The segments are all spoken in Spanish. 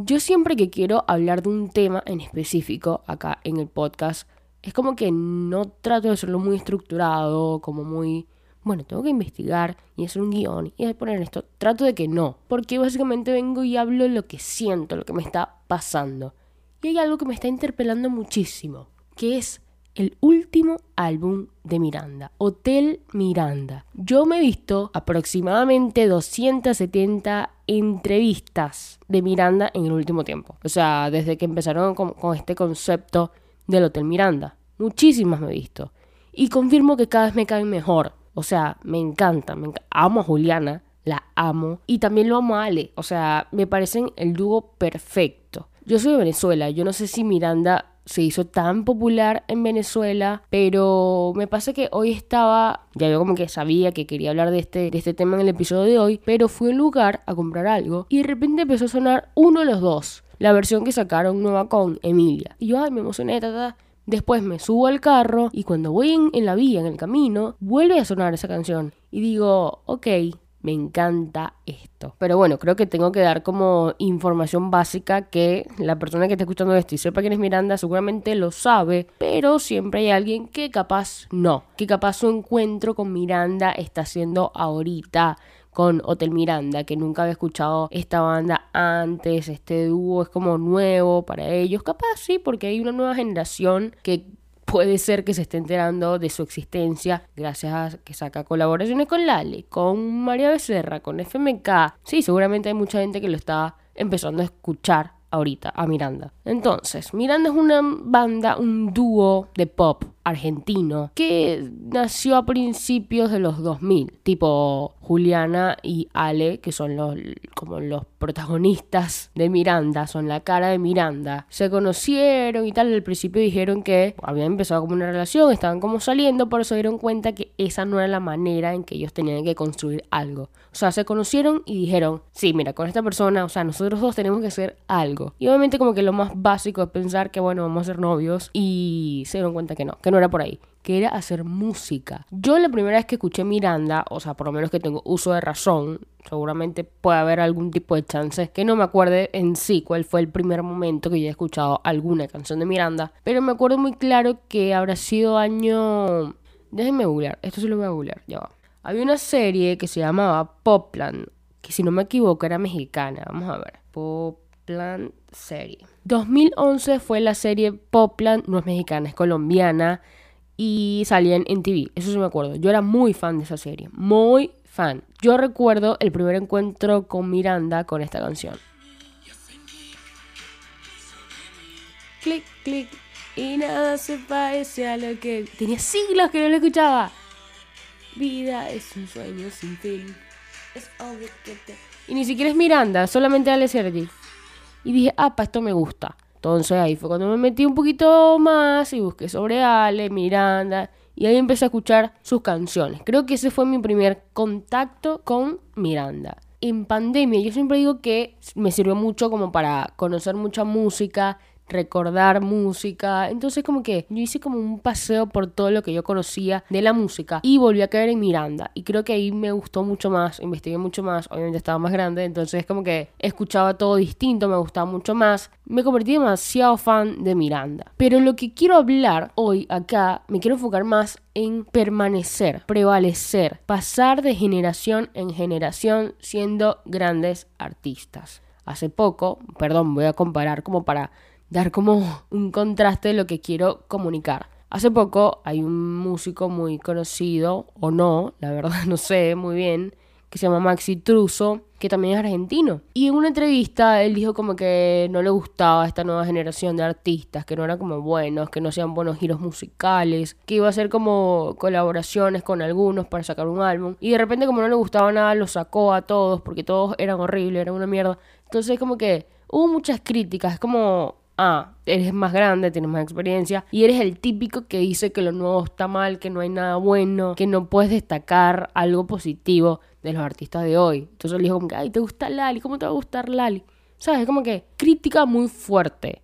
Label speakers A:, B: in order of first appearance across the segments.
A: Yo siempre que quiero hablar de un tema en específico acá en el podcast, es como que no trato de hacerlo muy estructurado, como muy bueno, tengo que investigar y hacer un guion y poner esto. Trato de que no, porque básicamente vengo y hablo lo que siento, lo que me está pasando. Y hay algo que me está interpelando muchísimo, que es el último álbum de Miranda, Hotel Miranda. Yo me he visto aproximadamente 270 entrevistas de Miranda en el último tiempo. O sea, desde que empezaron con, este concepto del Hotel Miranda. Muchísimas me he visto. Y confirmo que cada vez me caen mejor. O sea, me encanta, me amo a Juliana, la amo. Y también lo amo a Ale. O sea, me parecen el dúo perfecto. Yo soy de Venezuela, yo no sé si Miranda se hizo tan popular en Venezuela, pero me pasa que hoy estaba, ya yo como que sabía que quería hablar de este, de este tema en el episodio de hoy, pero fui a un lugar a comprar algo y de repente empezó a sonar uno de los dos, la versión que sacaron nueva con Emilia. Y yo, ay, me emocioné, ta, Después me subo al carro y cuando voy en, la vía, en el camino, vuelve a sonar esa canción. Y digo, ok, me encanta esto. Pero bueno, creo que tengo que dar como información básica que la persona que está escuchando esto y sepa quién es Miranda seguramente lo sabe, pero siempre hay alguien que capaz no, que capaz su encuentro con Miranda está siendo ahorita con Hotel Miranda, que nunca había escuchado esta banda antes, este dúo es como nuevo para ellos, capaz sí, porque hay una nueva generación que puede ser que se esté enterando de su existencia gracias a que saca colaboraciones con Lale, con María Becerra, con FMK. Sí, seguramente hay mucha gente que lo está empezando a escuchar ahorita, a Miranda. Entonces, Miranda es una banda, un dúo de pop argentino que nació a principios de los 2000, tipo Juliana y Ale, que son los como los protagonistas de Miranda, son la cara de Miranda. Se conocieron y tal, al principio dijeron que habían empezado como una relación, estaban como saliendo, pero se dieron cuenta que esa no era la manera en que ellos tenían que construir algo. O sea, se conocieron y dijeron, sí, mira, con esta persona, o sea, nosotros dos tenemos que hacer algo. Y obviamente como que lo más básico es pensar que, bueno, vamos a ser novios y se dieron cuenta que no, que no era por ahí, que era hacer música. Yo la primera vez que escuché Miranda, o sea, por lo menos que tengo uso de razón, seguramente puede haber algún tipo de chance que no me acuerde en sí cuál fue el primer momento que yo he escuchado alguna canción de Miranda, pero me acuerdo muy claro que habrá sido año... Déjenme googlear, esto sí lo voy a googlear, ya va. Había una serie que se llamaba Popland, que si no me equivoco era mexicana, vamos a ver. Popland serie. 2011 fue la serie Popland, no es mexicana, es colombiana y salía en TV, eso sí me acuerdo. Yo era muy fan de esa serie, muy fan. Yo recuerdo el primer encuentro con Miranda con esta canción. Clic, clic, y nada se parece a lo que... Tenía siglos que no lo escuchaba. Vida es un sueño sin fin. Es obvio que te... Y ni siquiera es Miranda, solamente Ale Sergi. Y dije, ah, pa, esto me gusta. Entonces ahí fue cuando me metí un poquito más y busqué sobre Ale, Miranda. Y ahí empecé a escuchar sus canciones. Creo que ese fue mi primer contacto con Miranda. En pandemia yo siempre digo que me sirvió mucho como para conocer mucha música, recordar música. Entonces como que yo hice como un paseo por todo lo que yo conocía de la música y volví a caer en Miranda. Y creo que ahí me gustó mucho más, investigué mucho más, obviamente estaba más grande, entonces como que escuchaba todo distinto, me gustaba mucho más. Me convertí demasiado fan de Miranda. Pero lo que quiero hablar hoy acá, me quiero enfocar más en permanecer, prevalecer, pasar de generación en generación siendo grandes artistas. Hace poco, perdón, voy a comparar como para dar como un contraste de lo que quiero comunicar. Hace poco hay un músico muy conocido, o no, la verdad no sé muy bien, que se llama Maxi Truso, que también es argentino. Y en una entrevista él dijo como que no le gustaba esta nueva generación de artistas, que no eran como buenos, que no sean buenos giros musicales, que iba a hacer como colaboraciones con algunos para sacar un álbum. Y de repente como no le gustaba nada, lo sacó a todos, porque todos eran horribles, eran una mierda. Entonces como que hubo muchas críticas, es como ah, eres más grande, tienes más experiencia y eres el típico que dice que lo nuevo está mal, que no hay nada bueno, que no puedes destacar algo positivo de los artistas de hoy. Entonces le dijo como que, ay, ¿te gusta Lali? ¿Cómo te va a gustar Lali? ¿Sabes? Como que crítica muy fuerte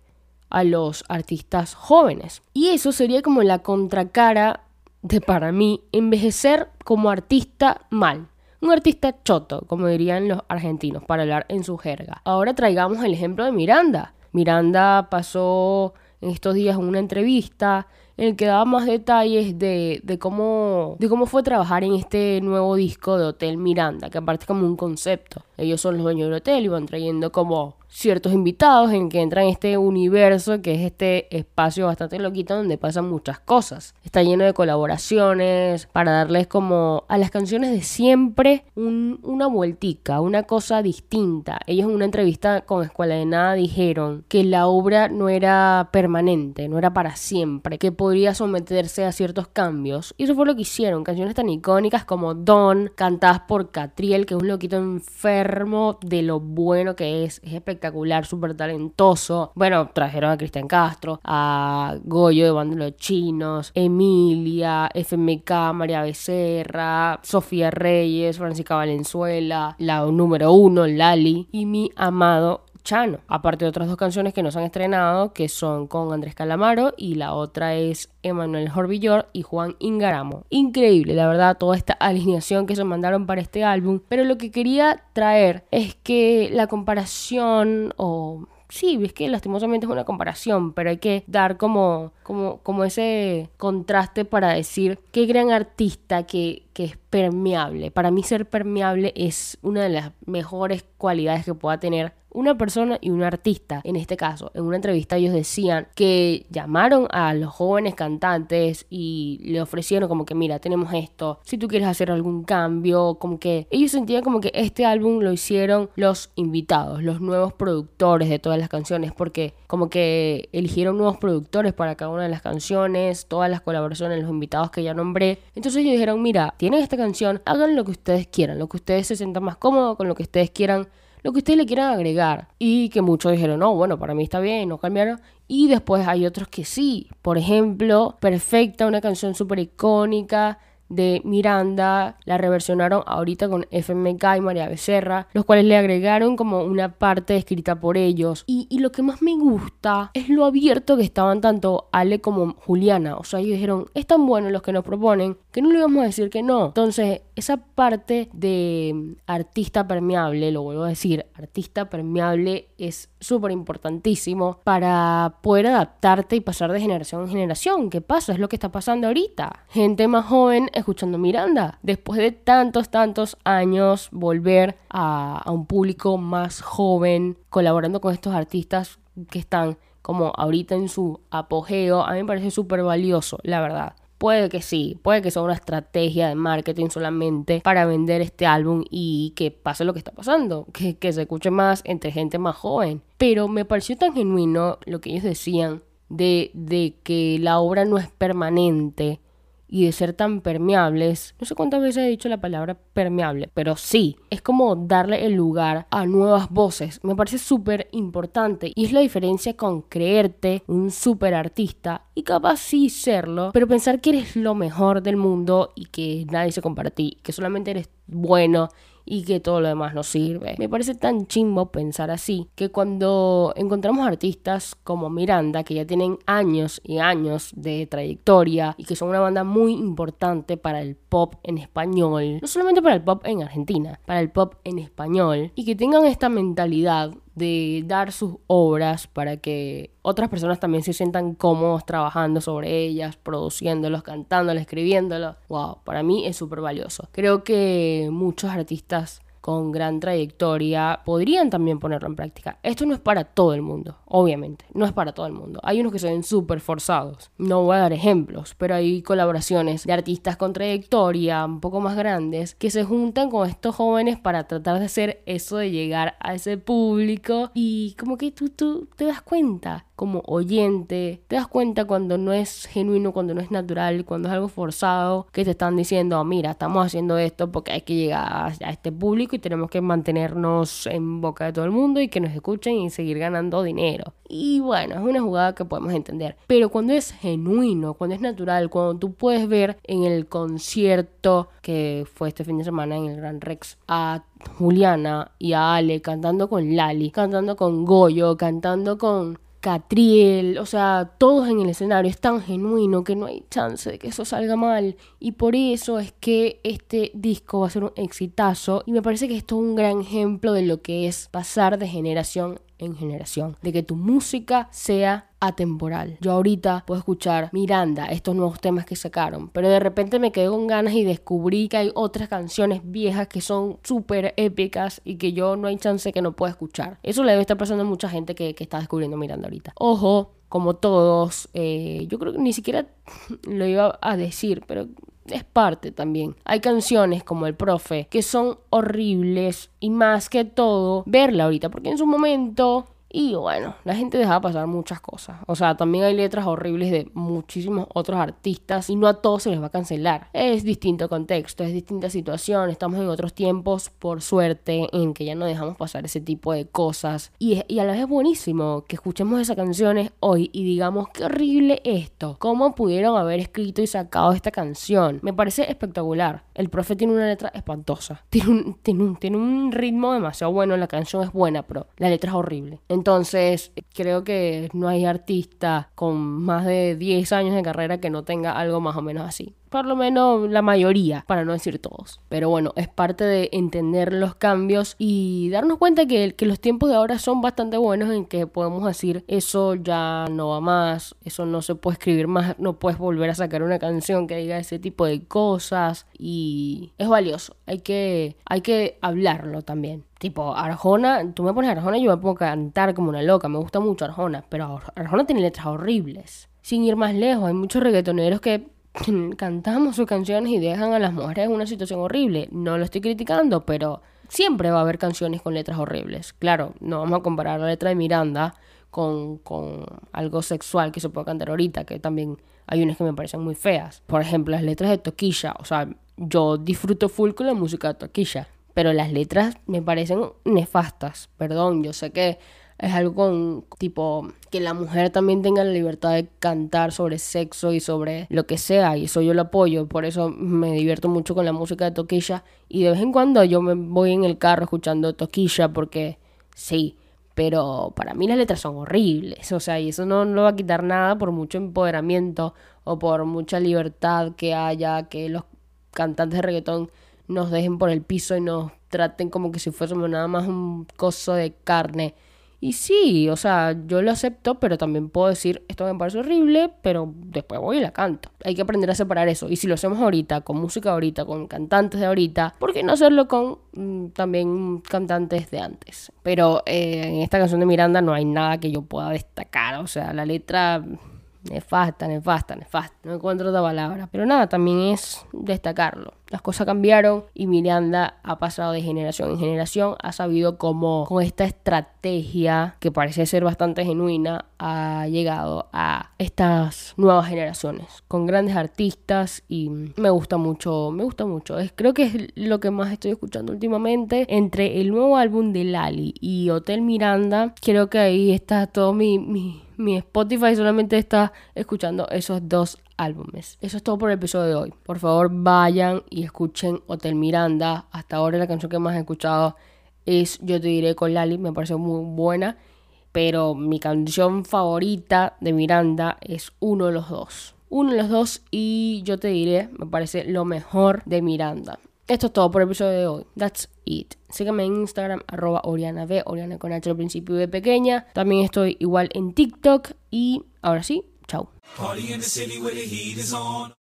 A: a los artistas jóvenes. Y eso sería como la contracara de para mí envejecer como artista mal. Un artista choto, como dirían los argentinos, para hablar en su jerga. Ahora traigamos el ejemplo de Miranda. Miranda pasó en estos días una entrevista en el que daba más detalles de, de, cómo, de cómo fue trabajar en este nuevo disco de Hotel Miranda, que aparte es como un concepto. Ellos son los dueños del hotel y van trayendo como ciertos invitados en que entran en este universo que es este espacio bastante loquito donde pasan muchas cosas. Está lleno de colaboraciones para darles como a las canciones de siempre una vueltica, una cosa distinta. Ellos en una entrevista con Escuela de Nada dijeron que la obra no era permanente, no era para siempre, que podría someterse a ciertos cambios. Y eso fue lo que hicieron, canciones tan icónicas como Don, cantadas por Catriel, que es un loquito enfermo de lo bueno que es, es espectacular súper talentoso. Bueno, trajeron a Cristian Castro, a Goyo de Bando los Chinos, Emilia, FMK, María Becerra, Sofía Reyes, Francisca Valenzuela, la número uno, Lali, y mi amado Chano. Aparte de otras dos canciones que nos han estrenado, que son con Andrés Calamaro y la otra es Emanuel Jorvillor y Juan Ingaramo. Increíble, la verdad, toda esta alineación que se mandaron para este álbum. Pero lo que quería traer es que la comparación o sí, es que lastimosamente es una comparación, pero hay que dar como, como, como ese contraste para decir qué gran artista que, que es permeable. Para mí ser permeable es una de las mejores cualidades que pueda tener una persona y un artista. En este caso, en una entrevista ellos decían que llamaron a los jóvenes cantantes y le ofrecieron como que mira, tenemos esto, si tú quieres hacer algún cambio, como que ellos sentían como que este álbum lo hicieron los invitados, los nuevos productores de todas las canciones, porque como que eligieron nuevos productores para cada una de las canciones, todas las colaboraciones, los invitados que ya nombré. Entonces ellos dijeron, mira, tienen esta canción, hagan lo que ustedes quieran, lo que ustedes se sientan más cómodos, con lo que ustedes quieran lo que ustedes le quieran agregar. Y que muchos dijeron, no, bueno, para mí está bien, no cambiaron. Y después hay otros que sí. Por ejemplo, Perfecta, una canción súper icónica de Miranda, la reversionaron ahorita con FMK y María Becerra, los cuales le agregaron como una parte escrita por ellos. Y, y, lo que más me gusta es lo abierto que estaban tanto Ale como Juliana. O sea, ellos dijeron, es tan bueno los que nos proponen que no le íbamos a decir que no. Entonces, esa parte de artista permeable, lo vuelvo a decir, artista permeable es súper importantísimo para poder adaptarte y pasar de generación en generación. ¿Qué pasa? Es lo que está pasando ahorita. Gente más joven escuchando Miranda. Después de tantos, tantos años, volver a, a un público más joven, colaborando con estos artistas que están como ahorita en su apogeo, a mí me parece súper valioso, la verdad. Puede que sí, puede que sea una estrategia de marketing solamente para vender este álbum y que pase lo que está pasando, que, que se escuche más entre gente más joven. Pero me pareció tan genuino lo que ellos decían de, de que la obra no es permanente y de ser tan permeables. No sé cuántas veces he dicho la palabra permeable, pero sí, es como darle el lugar a nuevas voces. Me parece súper importante y es la diferencia con creerte un súper artista y capaz sí serlo, pero pensar que eres lo mejor del mundo y que nadie se ti, que solamente eres bueno y que todo lo demás no sirve. Me parece tan chimbo pensar así que cuando encontramos artistas como Miranda, que ya tienen años y años de trayectoria y que son una banda muy importante para el pop en español, no solamente para el pop en Argentina, para el pop en español, y que tengan esta mentalidad de dar sus obras para que otras personas también se sientan cómodos trabajando sobre ellas, produciéndolos, cantándolos, escribiéndolos. Wow, para mí es súper valioso. Creo que muchos artistas con gran trayectoria podrían también ponerlo en práctica. Esto no es para todo el mundo, obviamente, no es para todo el mundo. Hay unos que se ven súper forzados. No voy a dar ejemplos, pero hay colaboraciones de artistas con trayectoria un poco más grandes que se juntan con estos jóvenes para tratar de hacer eso de llegar a ese público y como que tú, tú te das cuenta como oyente, te das cuenta cuando no es genuino, cuando no es natural, cuando es algo forzado, que te están diciendo, mira, estamos haciendo esto porque hay que llegar a este público y tenemos que mantenernos en boca de todo el mundo y que nos escuchen y seguir ganando dinero. Y bueno, es una jugada que podemos entender. Pero cuando es genuino, cuando es natural, cuando tú puedes ver en el concierto que fue este fin de semana en el Gran Rex a Juliana y a Ale cantando con Lali, cantando con Goyo, cantando con Catriel, o sea, todos en el escenario, es tan genuino que no hay chance de que eso salga mal. Y por eso es que este disco va a ser un exitazo. Y me parece que esto es un gran ejemplo de lo que es pasar de generación en generación, de que tu música sea atemporal. Yo ahorita puedo escuchar Miranda, estos nuevos temas que sacaron, pero de repente me quedé con ganas y descubrí que hay otras canciones viejas que son súper épicas y que yo no hay chance que no pueda escuchar. Eso le debe estar pasando a mucha gente que, que está descubriendo Miranda ahorita. Ojo, como todos, eh, yo creo que ni siquiera lo iba a decir, pero es parte también. Hay canciones como El Profe que son horribles y más que todo verla ahorita, porque en su momento y bueno, la gente deja pasar muchas cosas. O sea, también hay letras horribles de muchísimos otros artistas y no a todos se les va a cancelar. Es distinto contexto, es distinta situación. Estamos en otros tiempos, por suerte, en que ya no dejamos pasar ese tipo de cosas. Y, y a la vez es buenísimo que escuchemos esas canciones hoy y digamos, qué horrible esto. ¿Cómo pudieron haber escrito y sacado esta canción? Me parece espectacular. El profe tiene una letra espantosa. Tiene un, tiene un, tiene un ritmo demasiado bueno. La canción es buena, pero la letra es horrible. Entonces, creo que no hay artista con más de 10 años de carrera que no tenga algo más o menos así por lo menos la mayoría, para no decir todos. Pero bueno, es parte de entender los cambios y darnos cuenta que, los tiempos de ahora son bastante buenos en que podemos decir eso ya no va más, eso no se puede escribir más, no puedes volver a sacar una canción que diga ese tipo de cosas y es valioso, hay que, hay que hablarlo también. Tipo, Arjona, tú me pones Arjona y yo me pongo a cantar como una loca, me gusta mucho Arjona, pero Arjona tiene letras horribles. Sin ir más lejos, hay muchos reggaetoneros que cantamos sus canciones y dejan a las mujeres en una situación horrible. No lo estoy criticando, pero siempre va a haber canciones con letras horribles. Claro, no vamos a comparar la letra de Miranda con, con algo sexual que se puede cantar ahorita, que también hay unas que me parecen muy feas. Por ejemplo, las letras de Toquilla. O sea, yo disfruto full con la música de Toquilla, pero las letras me parecen nefastas. Perdón, yo sé que es algo con tipo que la mujer también tenga la libertad de cantar sobre sexo y sobre lo que sea y eso yo lo apoyo por eso me divierto mucho con la música de Toquilla y de vez en cuando yo me voy en el carro escuchando Toquilla porque sí pero para mí las letras son horribles o sea y eso no, no va a quitar nada por mucho empoderamiento o por mucha libertad que haya que los cantantes de reggaetón nos dejen por el piso y nos traten como que si fuésemos nada más un coso de carne y sí, o sea, yo lo acepto, pero también puedo decir, esto me parece horrible, pero después voy y la canto. Hay que aprender a separar eso. Y si lo hacemos ahorita, con música ahorita, con cantantes de ahorita, ¿por qué no hacerlo con mm, también cantantes de antes? Pero eh, en esta canción de Miranda no hay nada que yo pueda destacar. O sea, la letra nefasta, nefasta, nefasta. No encuentro otra palabra. Pero nada, también es destacarlo. Las cosas cambiaron y Miranda ha pasado de generación en generación. Ha sabido cómo con esta estrategia que parece ser bastante genuina ha llegado a estas nuevas generaciones con grandes artistas y me gusta mucho, me gusta mucho. Es, creo que es lo que más estoy escuchando últimamente entre el nuevo álbum de Lali y Hotel Miranda. Creo que ahí está todo mi, mi mi Spotify solamente está escuchando esos dos álbumes. Eso es todo por el episodio de hoy. Por favor, vayan y escuchen Hotel Miranda. Hasta ahora la canción que más he escuchado es Yo te diré con Lali, me parece muy buena. Pero mi canción favorita de Miranda es uno de los dos. Uno de los dos y yo te diré, me parece lo mejor de Miranda. Esto es todo por el episodio de hoy. That's it. Síganme en Instagram, arroba Oriana B, Oriana con H al principio de pequeña. También estoy igual en TikTok. Y ahora sí, chao.